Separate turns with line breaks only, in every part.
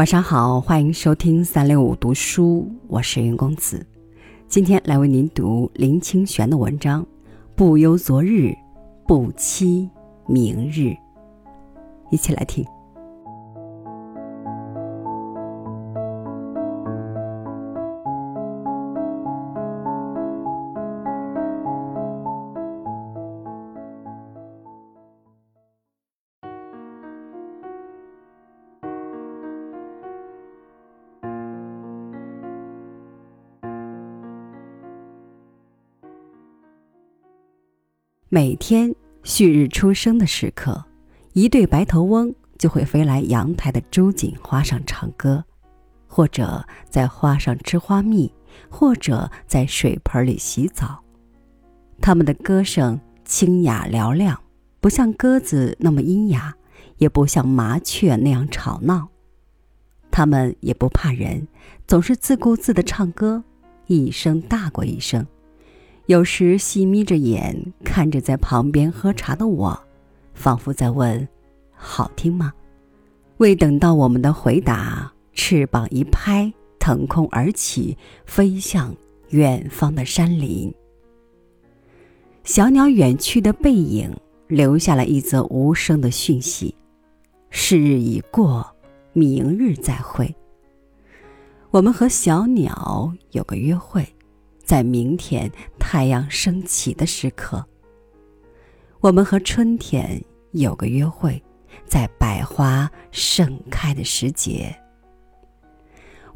晚上好，欢迎收听三六五读书，我是云公子。今天来为您读林清玄的文章《不忧昨日，不期明日》，一起来听。每天旭日初升的时刻，一对白头翁就会飞来阳台的朱槿花上唱歌，或者在花上吃花蜜，或者在水盆里洗澡。他们的歌声清雅嘹亮，不像鸽子那么阴哑，也不像麻雀那样吵闹。他们也不怕人，总是自顾自的唱歌，一声大过一声。有时细眯着眼看着在旁边喝茶的我，仿佛在问：“好听吗？”未等到我们的回答，翅膀一拍，腾空而起，飞向远方的山林。小鸟远去的背影，留下了一则无声的讯息：“是日已过，明日再会。”我们和小鸟有个约会。在明天太阳升起的时刻，我们和春天有个约会，在百花盛开的时节。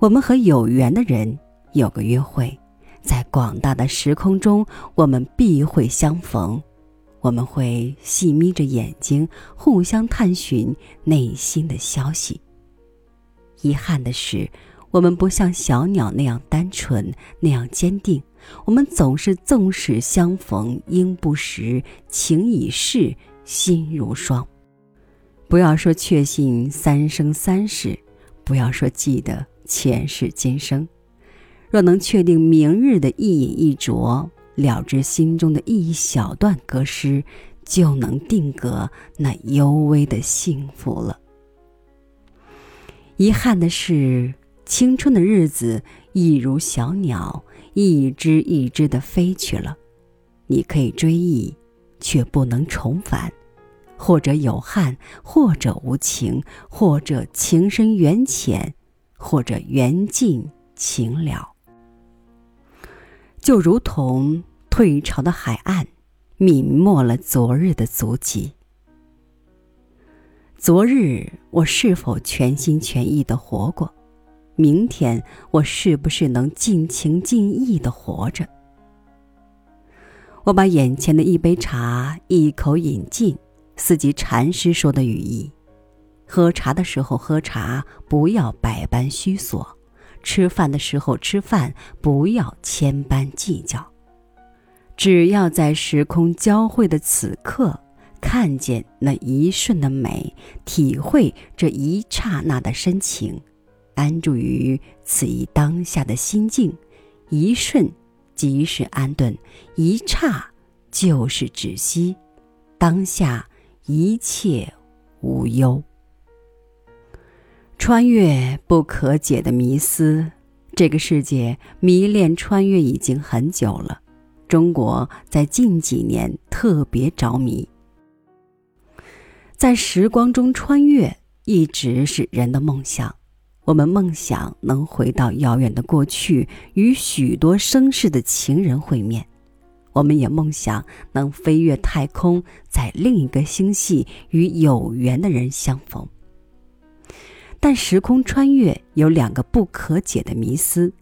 我们和有缘的人有个约会，在广大的时空中，我们必会相逢。我们会细眯着眼睛，互相探寻内心的消息。遗憾的是。我们不像小鸟那样单纯，那样坚定。我们总是纵使相逢应不识，情已逝心如霜。不要说确信三生三世，不要说记得前世今生。若能确定明日的一饮一啄，了知心中的一小段歌诗，就能定格那幽微的幸福了。遗憾的是。青春的日子，一如小鸟，一只一只的飞去了。你可以追忆，却不能重返。或者有憾，或者无情，或者情深缘浅，或者缘尽情了。就如同退潮的海岸，泯没了昨日的足迹。昨日，我是否全心全意的活过？明天我是不是能尽情尽意的活着？我把眼前的一杯茶一口饮尽，似及禅师说的语意：喝茶的时候喝茶，不要百般虚索；吃饭的时候吃饭，不要千般计较。只要在时空交汇的此刻，看见那一瞬的美，体会这一刹那的深情。安住于此一当下的心境，一瞬即是安顿，一刹就是止息，当下一切无忧。穿越不可解的迷思，这个世界迷恋穿越已经很久了，中国在近几年特别着迷，在时光中穿越一直是人的梦想。我们梦想能回到遥远的过去，与许多生世的情人会面；我们也梦想能飞越太空，在另一个星系与有缘的人相逢。但时空穿越有两个不可解的迷思：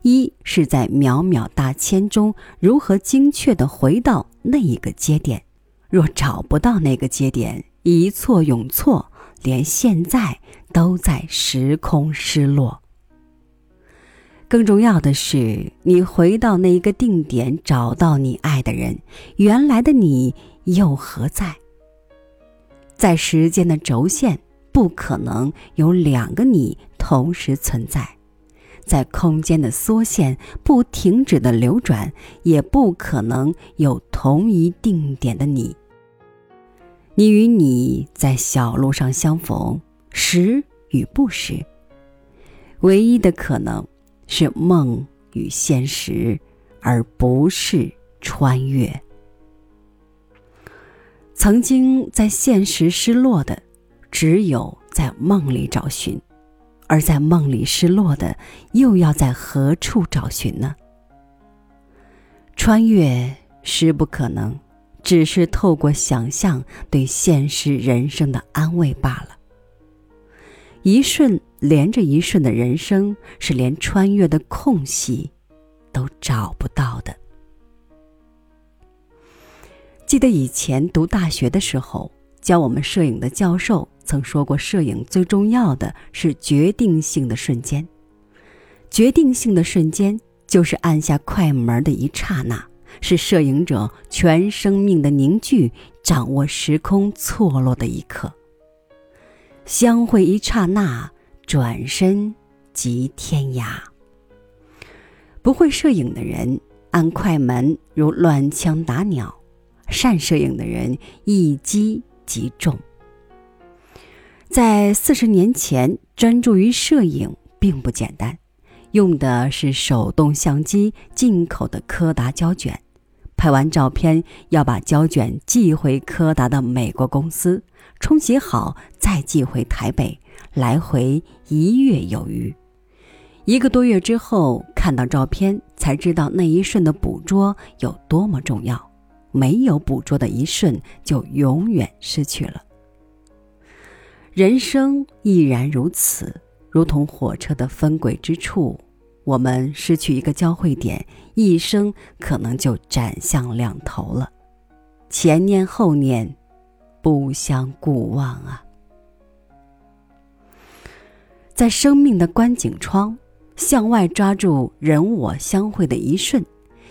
一是在渺渺大千中，如何精确地回到那一个节点？若找不到那个节点，一错永错。连现在都在时空失落。更重要的是，你回到那一个定点，找到你爱的人，原来的你又何在？在时间的轴线，不可能有两个你同时存在；在空间的缩线不停止的流转，也不可能有同一定点的你。你与你在小路上相逢，识与不识，唯一的可能是梦与现实，而不是穿越。曾经在现实失落的，只有在梦里找寻；而在梦里失落的，又要在何处找寻呢？穿越实不可能，只是透过想象对现实人生的安慰罢了。一瞬连着一瞬的人生，是连穿越的空隙都找不到的。记得以前读大学的时候，教我们摄影的教授曾说过，摄影最重要的是决定性的瞬间。决定性的瞬间就是按下快门的一刹那，是摄影者全生命的凝聚，掌握时空错落的一刻。相会一刹那，转身即天涯。不会摄影的人按快门如乱枪打鸟。善摄影的人一击即中。在四十年前，专注于摄影并不简单，用的是手动相机，进口的柯达胶卷。拍完照片要把胶卷寄回柯达的美国公司，冲洗好再寄回台北，来回一月有余。一个多月之后看到照片，才知道那一瞬的捕捉有多么重要。没有捕捉的一瞬，就永远失去了。人生亦然如此，如同火车的分轨之处，我们失去一个交汇点，一生可能就斩向两头了。前念后念，不相顾望啊！在生命的观景窗，向外抓住人我相会的一瞬。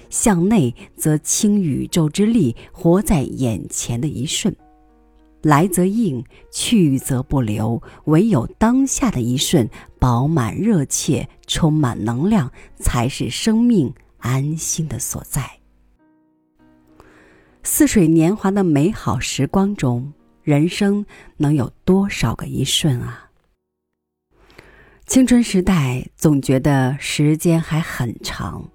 向内则倾宇宙之力，活在眼前的一瞬，来则应，去则不留。唯有当下的一瞬，饱满热切，充满能量，才是生命安心的所在。似水年华的美好时光中，人生能有多少个一瞬啊？青春时代总觉得时间还很长。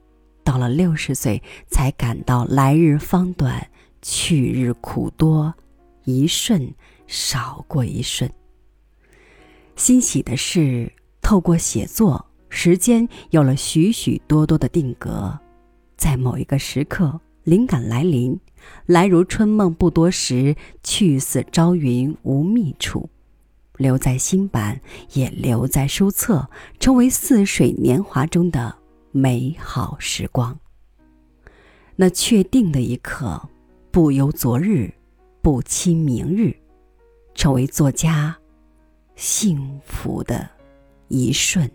到了六十岁，才感到来日方短，去日苦多，一瞬少过一瞬。欣喜的是，透过写作，时间有了许许多多的定格，在某一个时刻，灵感来临，来如春梦不多时，去似朝云无觅处，留在新版，也留在书册，成为似水年华中的。美好时光。那确定的一刻，不由昨日，不期明日，成为作家幸福的一瞬。